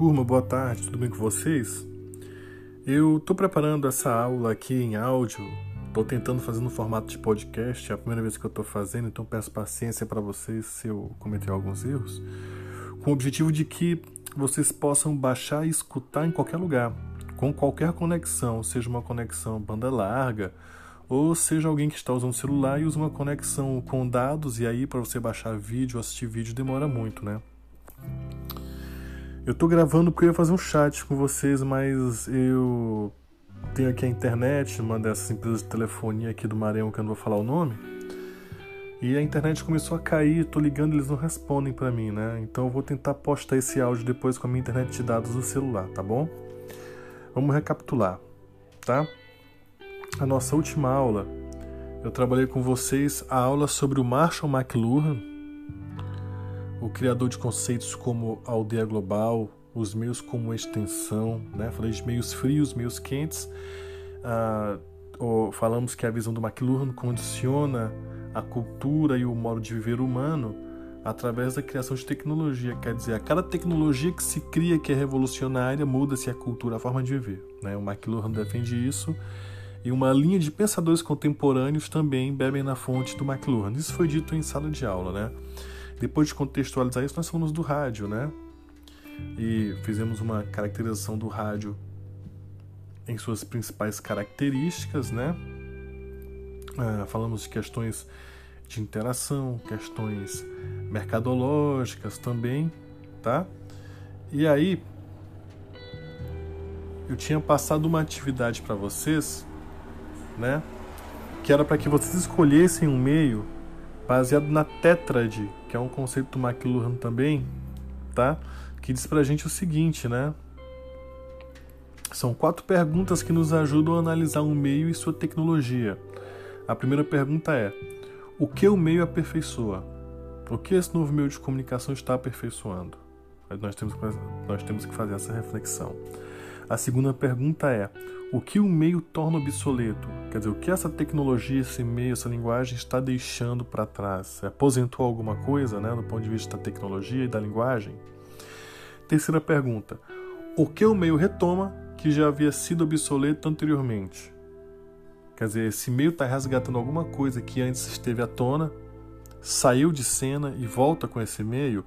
Turma, boa tarde, tudo bem com vocês? Eu estou preparando essa aula aqui em áudio, estou tentando fazer no formato de podcast, é a primeira vez que eu estou fazendo, então peço paciência para vocês se eu cometer alguns erros, com o objetivo de que vocês possam baixar e escutar em qualquer lugar, com qualquer conexão, seja uma conexão banda larga, ou seja alguém que está usando celular e usa uma conexão com dados, e aí para você baixar vídeo, assistir vídeo demora muito, né? Eu tô gravando porque eu ia fazer um chat com vocês, mas eu tenho aqui a internet, uma dessas empresas de telefonia aqui do Maranhão, que eu não vou falar o nome. E a internet começou a cair, tô ligando, eles não respondem para mim, né? Então eu vou tentar postar esse áudio depois com a minha internet de dados do celular, tá bom? Vamos recapitular, tá? A nossa última aula, eu trabalhei com vocês a aula sobre o Marshall McLuhan, o criador de conceitos como aldeia global, os meios como extensão, né? falei de meios frios, meios quentes. Ah, falamos que a visão do McLuhan condiciona a cultura e o modo de viver humano através da criação de tecnologia. Quer dizer, a cada tecnologia que se cria que é revolucionária, muda-se a cultura, a forma de viver. Né? O McLuhan defende isso e uma linha de pensadores contemporâneos também bebem na fonte do McLuhan. Isso foi dito em sala de aula, né? Depois de contextualizar isso, nós falamos do rádio, né? E fizemos uma caracterização do rádio em suas principais características, né? Ah, falamos de questões de interação, questões mercadológicas também, tá? E aí eu tinha passado uma atividade para vocês, né? Que era para que vocês escolhessem um meio baseado na tétrade, que é um conceito do McLuhan também, tá? Que diz pra gente o seguinte, né? São quatro perguntas que nos ajudam a analisar um meio e sua tecnologia. A primeira pergunta é: o que o meio aperfeiçoa? O que esse novo meio de comunicação está aperfeiçoando? Nós temos, nós temos que fazer essa reflexão. A segunda pergunta é: o que o meio torna obsoleto? Quer dizer, o que essa tecnologia, esse meio, essa linguagem está deixando para trás? Aposentou alguma coisa, né, do ponto de vista da tecnologia e da linguagem? Terceira pergunta: o que o meio retoma que já havia sido obsoleto anteriormente? Quer dizer, esse meio está resgatando alguma coisa que antes esteve à tona saiu de cena e volta com esse meio,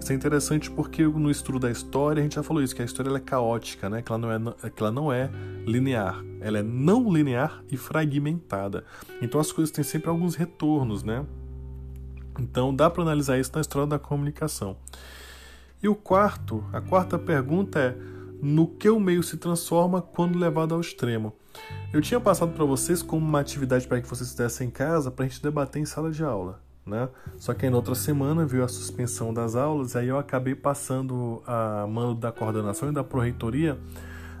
isso é interessante porque no estudo da história a gente já falou isso, que a história é caótica, né? que, ela não é, que ela não é linear, ela é não linear e fragmentada. Então as coisas têm sempre alguns retornos, né? Então dá para analisar isso na história da comunicação. E o quarto, a quarta pergunta é no que o meio se transforma quando levado ao extremo. Eu tinha passado para vocês como uma atividade para que vocês fizessem em casa para a gente debater em sala de aula. Né? Só que aí na outra semana veio a suspensão das aulas, aí eu acabei passando a mando da coordenação e da proreitoria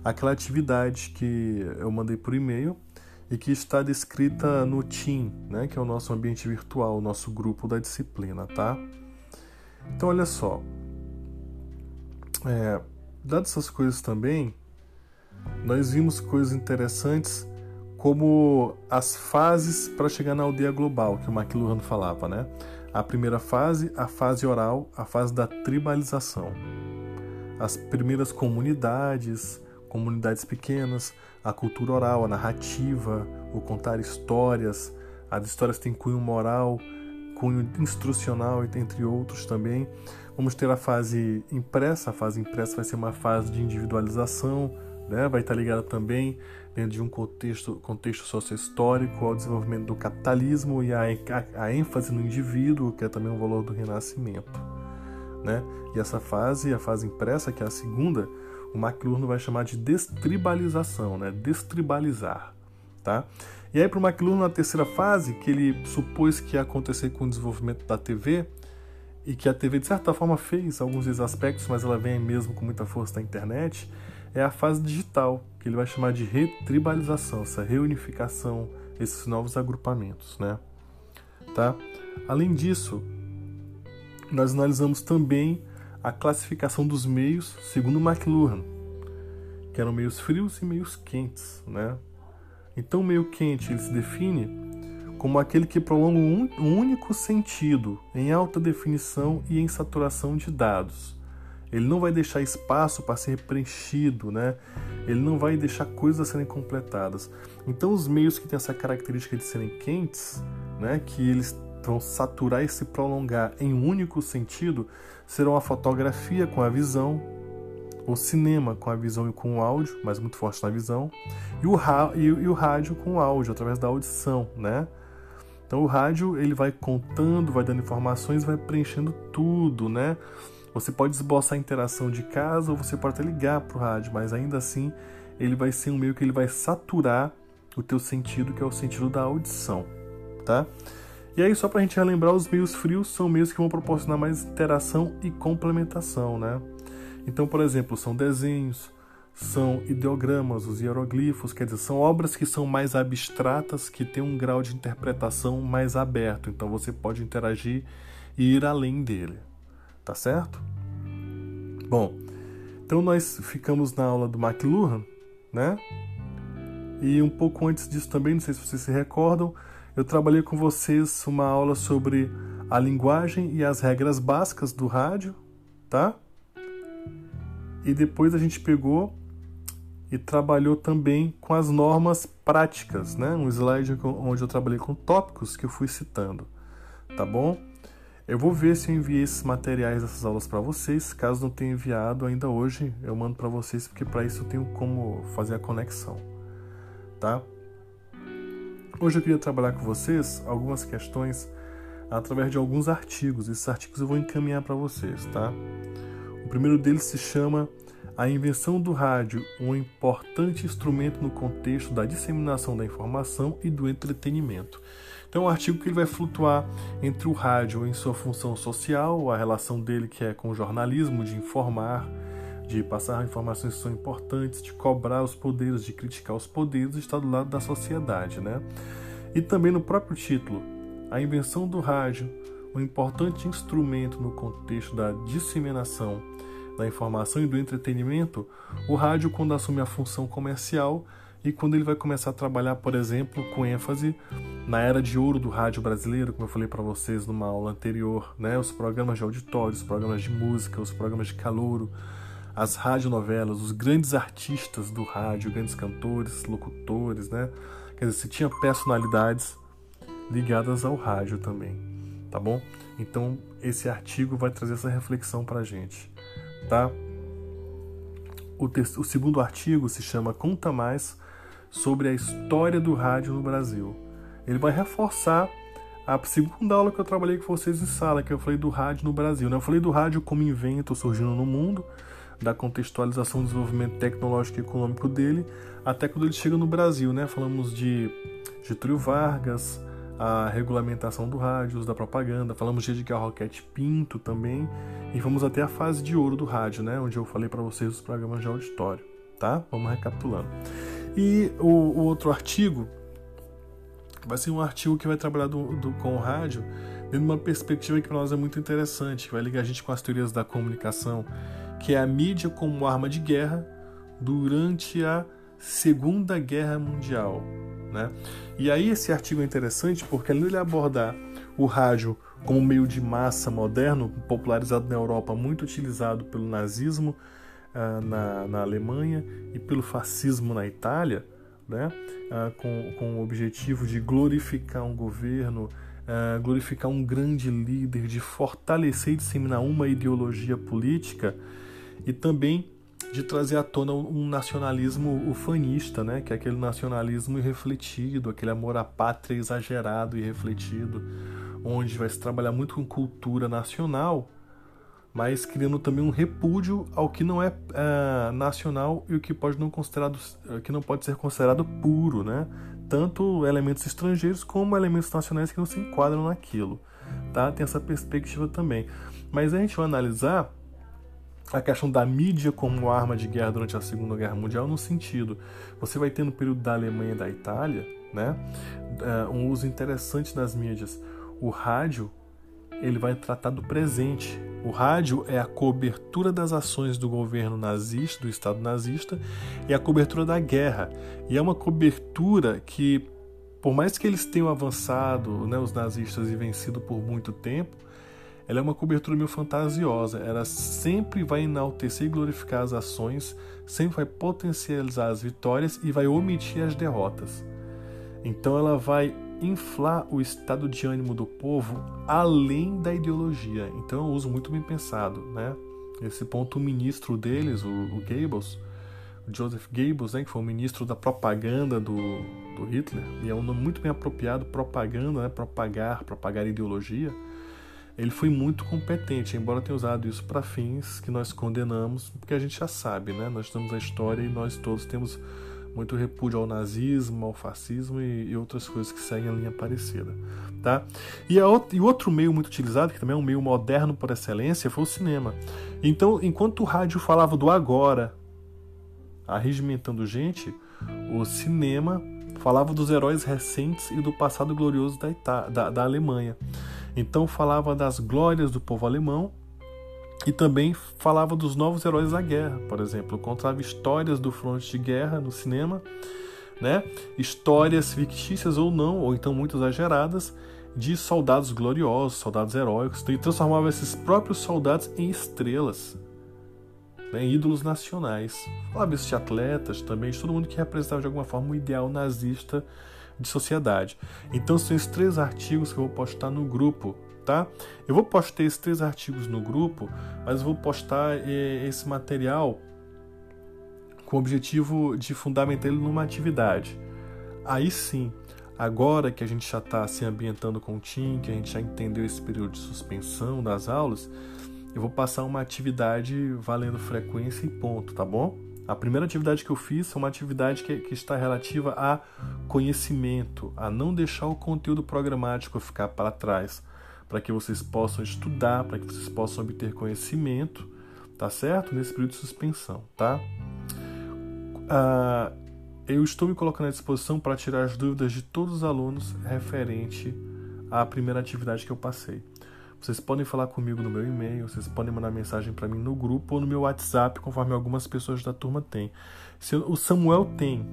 aquela atividade que eu mandei por e-mail e que está descrita no Team, né, que é o nosso ambiente virtual, o nosso grupo da disciplina, tá? Então olha só, é, dadas essas coisas também, nós vimos coisas interessantes como as fases para chegar na aldeia global, que o McLuhan falava, né? A primeira fase, a fase oral, a fase da tribalização. As primeiras comunidades, comunidades pequenas, a cultura oral, a narrativa, o contar histórias, as histórias têm cunho moral, cunho instrucional, entre outros também. Vamos ter a fase impressa, a fase impressa vai ser uma fase de individualização, né? vai estar ligada também dentro de um contexto, contexto sociohistórico ao desenvolvimento do capitalismo e a, a, a, ênfase no indivíduo, que é também um valor do renascimento. Né? E essa fase, a fase impressa, que é a segunda, o McLuhan vai chamar de destribalização, né? destribalizar. Tá? E aí para o McLuhan, na terceira fase, que ele supôs que ia acontecer com o desenvolvimento da TV, e que a TV de certa forma fez alguns desses aspectos, mas ela vem mesmo com muita força da internet, é a fase digital, que ele vai chamar de retribalização, essa reunificação, esses novos agrupamentos, né? Tá? Além disso, nós analisamos também a classificação dos meios segundo McLuhan, que eram meios frios e meios quentes, né? Então, o meio quente ele se define como aquele que prolonga um único sentido em alta definição e em saturação de dados Ele não vai deixar espaço para ser preenchido, né? Ele não vai deixar coisas serem completadas. Então, os meios que têm essa característica de serem quentes, né, que eles vão saturar e se prolongar em um único sentido, serão a fotografia com a visão, o cinema com a visão e com o áudio, mas muito forte na visão, e o, e, e o rádio com o áudio, através da audição, né? Então o rádio ele vai contando, vai dando informações, vai preenchendo tudo, né? Você pode esboçar a interação de casa ou você pode até ligar para o rádio, mas ainda assim ele vai ser um meio que ele vai saturar o teu sentido, que é o sentido da audição, tá? E aí, só para a gente relembrar, os meios frios são meios que vão proporcionar mais interação e complementação, né? Então, por exemplo, são desenhos, são ideogramas, os hieroglifos, quer dizer, são obras que são mais abstratas, que têm um grau de interpretação mais aberto. Então, você pode interagir e ir além dele, tá certo? Bom, então nós ficamos na aula do McLuhan, né? E um pouco antes disso também, não sei se vocês se recordam, eu trabalhei com vocês uma aula sobre a linguagem e as regras básicas do rádio, tá? E depois a gente pegou e trabalhou também com as normas práticas, né? Um slide onde eu trabalhei com tópicos que eu fui citando, tá bom? Eu vou ver se eu enviei esses materiais dessas aulas para vocês. Caso não tenha enviado ainda hoje, eu mando para vocês porque para isso eu tenho como fazer a conexão, tá? Hoje eu queria trabalhar com vocês algumas questões através de alguns artigos. Esses artigos eu vou encaminhar para vocês, tá? O primeiro deles se chama A Invenção do Rádio, um importante instrumento no contexto da disseminação da informação e do entretenimento. Então, é um artigo que ele vai flutuar entre o rádio em sua função social, a relação dele que é com o jornalismo, de informar, de passar informações que são importantes, de cobrar os poderes, de criticar os poderes, estar do lado da sociedade, né? E também no próprio título, a invenção do rádio, um importante instrumento no contexto da disseminação da informação e do entretenimento, o rádio, quando assume a função comercial e quando ele vai começar a trabalhar, por exemplo, com ênfase na era de ouro do rádio brasileiro, como eu falei para vocês numa aula anterior, né? os programas de auditório, os programas de música, os programas de calouro, as radionovelas, os grandes artistas do rádio, grandes cantores, locutores, né? Quer dizer, você tinha personalidades ligadas ao rádio também, tá bom? Então, esse artigo vai trazer essa reflexão para a gente, tá? O, o segundo artigo se chama Conta Mais sobre a história do rádio no Brasil. Ele vai reforçar a segunda aula que eu trabalhei com vocês em sala, que eu falei do rádio no Brasil. Né? Eu falei do rádio como invento surgindo no mundo, da contextualização do desenvolvimento tecnológico e econômico dele, até quando ele chega no Brasil. Né? Falamos de Getúlio Vargas, a regulamentação do rádio, uso da propaganda, falamos de Edgar Roquete Pinto também, e vamos até a fase de ouro do rádio, né? onde eu falei para vocês os programas de auditório. Tá? Vamos recapitulando. E o, o outro artigo vai ser um artigo que vai trabalhar do, do, com o rádio dentro de uma perspectiva que para nós é muito interessante, que vai ligar a gente com as teorias da comunicação, que é a mídia como arma de guerra durante a Segunda Guerra Mundial. Né? E aí esse artigo é interessante porque além de abordar o rádio como meio de massa moderno, popularizado na Europa, muito utilizado pelo nazismo uh, na, na Alemanha e pelo fascismo na Itália, né? Ah, com, com o objetivo de glorificar um governo, ah, glorificar um grande líder, de fortalecer e disseminar uma ideologia política e também de trazer à tona um nacionalismo ufanista, né? que é aquele nacionalismo irrefletido, aquele amor à pátria exagerado e refletido, onde vai se trabalhar muito com cultura nacional, mas criando também um repúdio ao que não é uh, nacional e o que pode não considerado eh, que não pode ser considerado puro, né? Tanto elementos estrangeiros como elementos nacionais que não se enquadram naquilo, tá? Tem essa perspectiva também. Mas a gente vai analisar a questão da mídia como arma de guerra durante a Segunda Guerra Mundial no sentido, você vai ter no período da Alemanha e da Itália, né, uh, um uso interessante das mídias. O rádio ele vai tratar do presente. O rádio é a cobertura das ações do governo nazista, do Estado nazista, e a cobertura da guerra. E é uma cobertura que, por mais que eles tenham avançado, né, os nazistas, e vencido por muito tempo, ela é uma cobertura meio fantasiosa. Ela sempre vai enaltecer e glorificar as ações, sempre vai potencializar as vitórias e vai omitir as derrotas. Então ela vai inflar o estado de ânimo do povo além da ideologia. Então eu uso muito bem pensado, né? Esse ponto o ministro deles, o, o o Joseph Goebbels, né, que foi o ministro da propaganda do, do Hitler, e é um nome muito bem apropriado, propaganda, né, propagar, propagar ideologia. Ele foi muito competente, embora tenha usado isso para fins que nós condenamos, porque a gente já sabe, né? Nós estamos na história e nós todos temos muito repúdio ao nazismo, ao fascismo e, e outras coisas que seguem a linha parecida. Tá? E, a, e outro meio muito utilizado, que também é um meio moderno por excelência, foi o cinema. Então, enquanto o rádio falava do agora, arregimentando gente, o cinema falava dos heróis recentes e do passado glorioso da, Ita da, da Alemanha. Então falava das glórias do povo alemão e também falava dos novos heróis da guerra, por exemplo, contava histórias do fronte de guerra no cinema, né? Histórias fictícias ou não, ou então muito exageradas, de soldados gloriosos, soldados heróicos, e transformava esses próprios soldados em estrelas, né? ídolos nacionais. Falava isso de atletas também, de todo mundo que representava de alguma forma o ideal nazista de sociedade. Então são esses três artigos que eu vou postar no grupo tá? Eu vou postar esses três artigos no grupo, mas eu vou postar eh, esse material com o objetivo de fundamentar ele numa atividade. Aí sim, agora que a gente já está se ambientando com o TIM, que a gente já entendeu esse período de suspensão das aulas, eu vou passar uma atividade valendo frequência e ponto, tá bom? A primeira atividade que eu fiz é uma atividade que, que, está relativa a conhecimento, a não deixar o conteúdo programático ficar para trás para que vocês possam estudar, para que vocês possam obter conhecimento, tá certo? Nesse período de suspensão, tá? Ah, eu estou me colocando à disposição para tirar as dúvidas de todos os alunos referente à primeira atividade que eu passei. Vocês podem falar comigo no meu e-mail, vocês podem mandar mensagem para mim no grupo ou no meu WhatsApp, conforme algumas pessoas da turma têm. O Samuel tem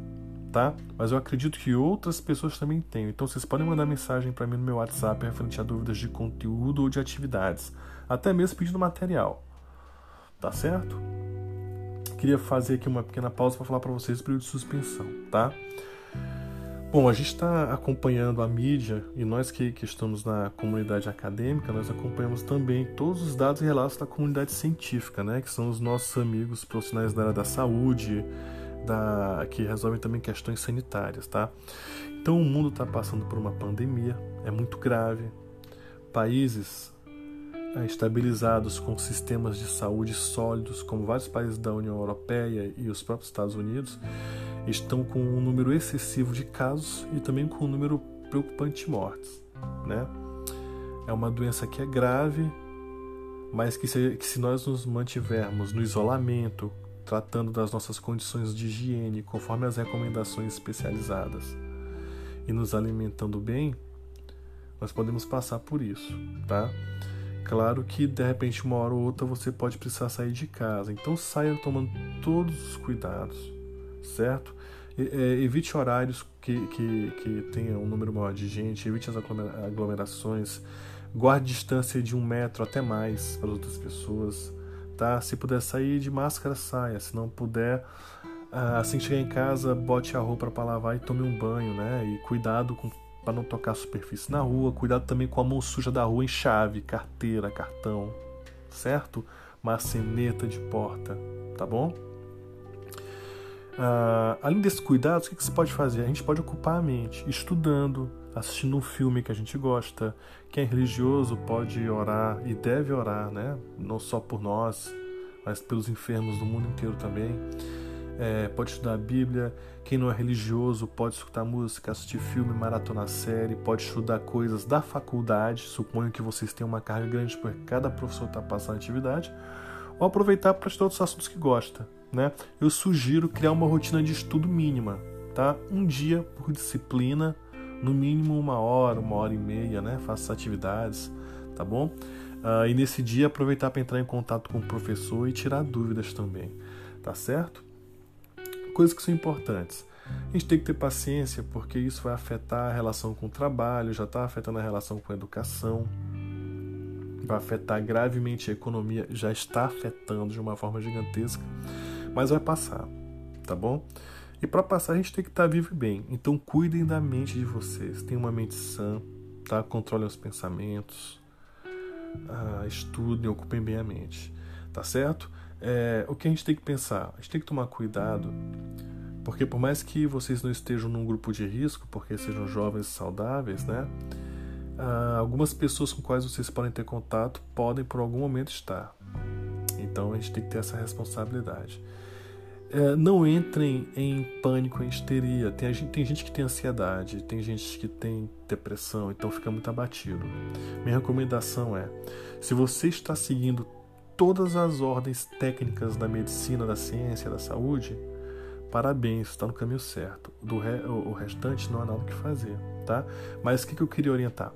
tá? Mas eu acredito que outras pessoas também têm. Então vocês podem mandar mensagem para mim no meu WhatsApp referente a dúvidas de conteúdo ou de atividades, até mesmo pedindo material. Tá certo? Queria fazer aqui uma pequena pausa para falar para vocês o período de suspensão, tá? Bom, a gente está acompanhando a mídia e nós que, que, estamos na comunidade acadêmica, nós acompanhamos também todos os dados e relatos da comunidade científica, né? Que são os nossos amigos profissionais da área da saúde, da, que resolvem também questões sanitárias, tá? Então o mundo está passando por uma pandemia, é muito grave. Países é, estabilizados com sistemas de saúde sólidos, como vários países da União Europeia e os próprios Estados Unidos, estão com um número excessivo de casos e também com um número preocupante de mortes, né? É uma doença que é grave, mas que se, que se nós nos mantivermos no isolamento, tratando das nossas condições de higiene conforme as recomendações especializadas e nos alimentando bem, nós podemos passar por isso, tá? Claro que de repente uma hora ou outra você pode precisar sair de casa, então saia tomando todos os cuidados, certo? É, evite horários que, que, que tenha um número maior de gente, evite as aglomerações, guarde distância de um metro até mais para outras pessoas tá? Se puder sair de máscara, saia. Se não puder, ah, assim que chegar em casa, bote a roupa para lavar e tome um banho, né? E cuidado para não tocar a superfície na rua. Cuidado também com a mão suja da rua em chave, carteira, cartão, certo? Maceneta de porta, tá bom? Ah, além desses cuidados, o que, que você pode fazer? A gente pode ocupar a mente estudando, assistindo um filme que a gente gosta. Quem é religioso pode orar e deve orar, né? Não só por nós, mas pelos enfermos do mundo inteiro também. É, pode estudar a Bíblia. Quem não é religioso pode escutar música, assistir filme, maratona série, pode estudar coisas da faculdade. Suponho que vocês tenham uma carga grande porque cada professor está passando atividade. Ou aproveitar para estudar outros assuntos que gosta. Né? Eu sugiro criar uma rotina de estudo mínima, tá? Um dia por disciplina no mínimo uma hora, uma hora e meia, né? Faça atividades, tá bom? Uh, e nesse dia aproveitar para entrar em contato com o professor e tirar dúvidas também, tá certo? Coisas que são importantes. A gente tem que ter paciência porque isso vai afetar a relação com o trabalho, já está afetando a relação com a educação. Vai afetar gravemente a economia, já está afetando de uma forma gigantesca, mas vai passar, tá bom? E para passar a gente tem que estar tá vivo e bem. Então cuidem da mente de vocês, tenham uma mente sã, tá? Controlem os pensamentos, ah, estudem, ocupem bem a mente, tá certo? É, o que a gente tem que pensar? A gente tem que tomar cuidado, porque por mais que vocês não estejam num grupo de risco, porque sejam jovens saudáveis, né? Ah, algumas pessoas com quais vocês podem ter contato podem por algum momento estar. Então a gente tem que ter essa responsabilidade. É, não entrem em pânico, em histeria. Tem, gente, tem gente que tem ansiedade, tem gente que tem depressão, então fica muito abatido. Minha recomendação é: se você está seguindo todas as ordens técnicas da medicina, da ciência, da saúde, parabéns, está no caminho certo. Do re, o, restante não há nada o que fazer, tá? Mas o que, que eu queria orientar?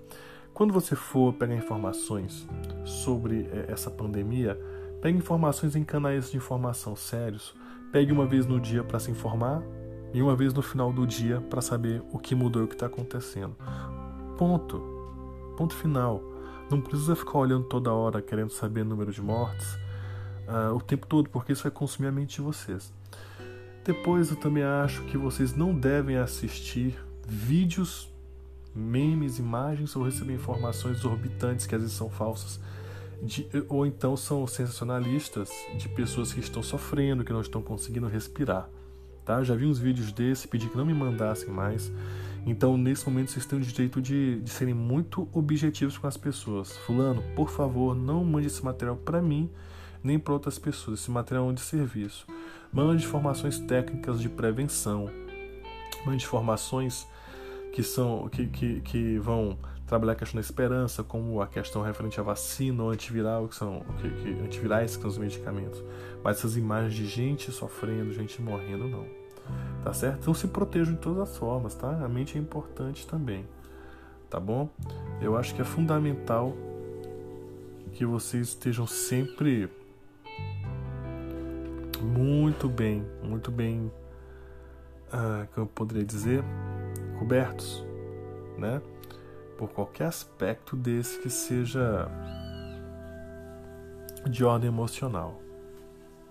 Quando você for pegar informações sobre é, essa pandemia, pegue informações em canais de informação sérios. Pegue uma vez no dia para se informar e uma vez no final do dia para saber o que mudou e o que está acontecendo. Ponto. Ponto final. Não precisa ficar olhando toda hora querendo saber o número de mortes uh, o tempo todo, porque isso vai consumir a mente de vocês. Depois eu também acho que vocês não devem assistir vídeos, memes, imagens ou receber informações exorbitantes que às vezes são falsas. De, ou então são sensacionalistas de pessoas que estão sofrendo, que não estão conseguindo respirar. Tá? Já vi uns vídeos desse, pedi que não me mandassem mais. Então, nesse momento, vocês têm o direito de, de serem muito objetivos com as pessoas. Fulano, por favor, não mande esse material para mim nem para outras pessoas. Esse material é de serviço. Mande informações técnicas de prevenção. Mande informações que são que, que, que vão trabalhar a questão da esperança, como a questão referente à vacina ou antiviral, que são que, que, antivirais, que são os medicamentos. Mas essas imagens de gente sofrendo, gente morrendo, não. Tá certo? Então se protejam de todas as formas, tá? A mente é importante também. Tá bom? Eu acho que é fundamental que vocês estejam sempre muito bem, muito bem, ah, que eu poderia dizer, cobertos, né? Por qualquer aspecto desse que seja de ordem emocional,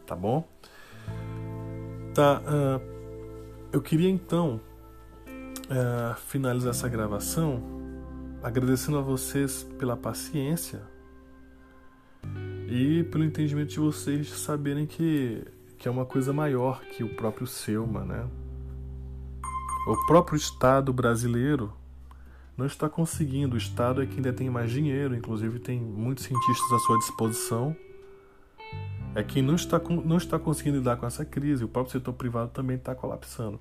tá bom? Tá, uh, eu queria então uh, finalizar essa gravação agradecendo a vocês pela paciência e pelo entendimento de vocês de saberem que, que é uma coisa maior que o próprio Selma, né? O próprio Estado brasileiro não está conseguindo. O Estado é quem detém mais dinheiro, inclusive tem muitos cientistas à sua disposição é quem não está, não está conseguindo lidar com essa crise. O próprio setor privado também está colapsando.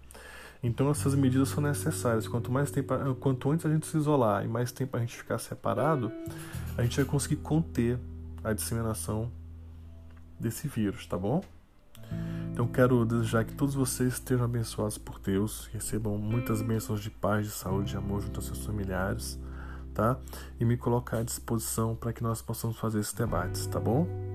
Então essas medidas são necessárias. Quanto mais tempo, quanto antes a gente se isolar e mais tempo a gente ficar separado, a gente vai conseguir conter a disseminação desse vírus, tá bom? Então quero desejar que todos vocês estejam abençoados por Deus, recebam muitas bênçãos de paz, de saúde, de amor junto aos seus familiares, tá? E me colocar à disposição para que nós possamos fazer esses debates, tá bom?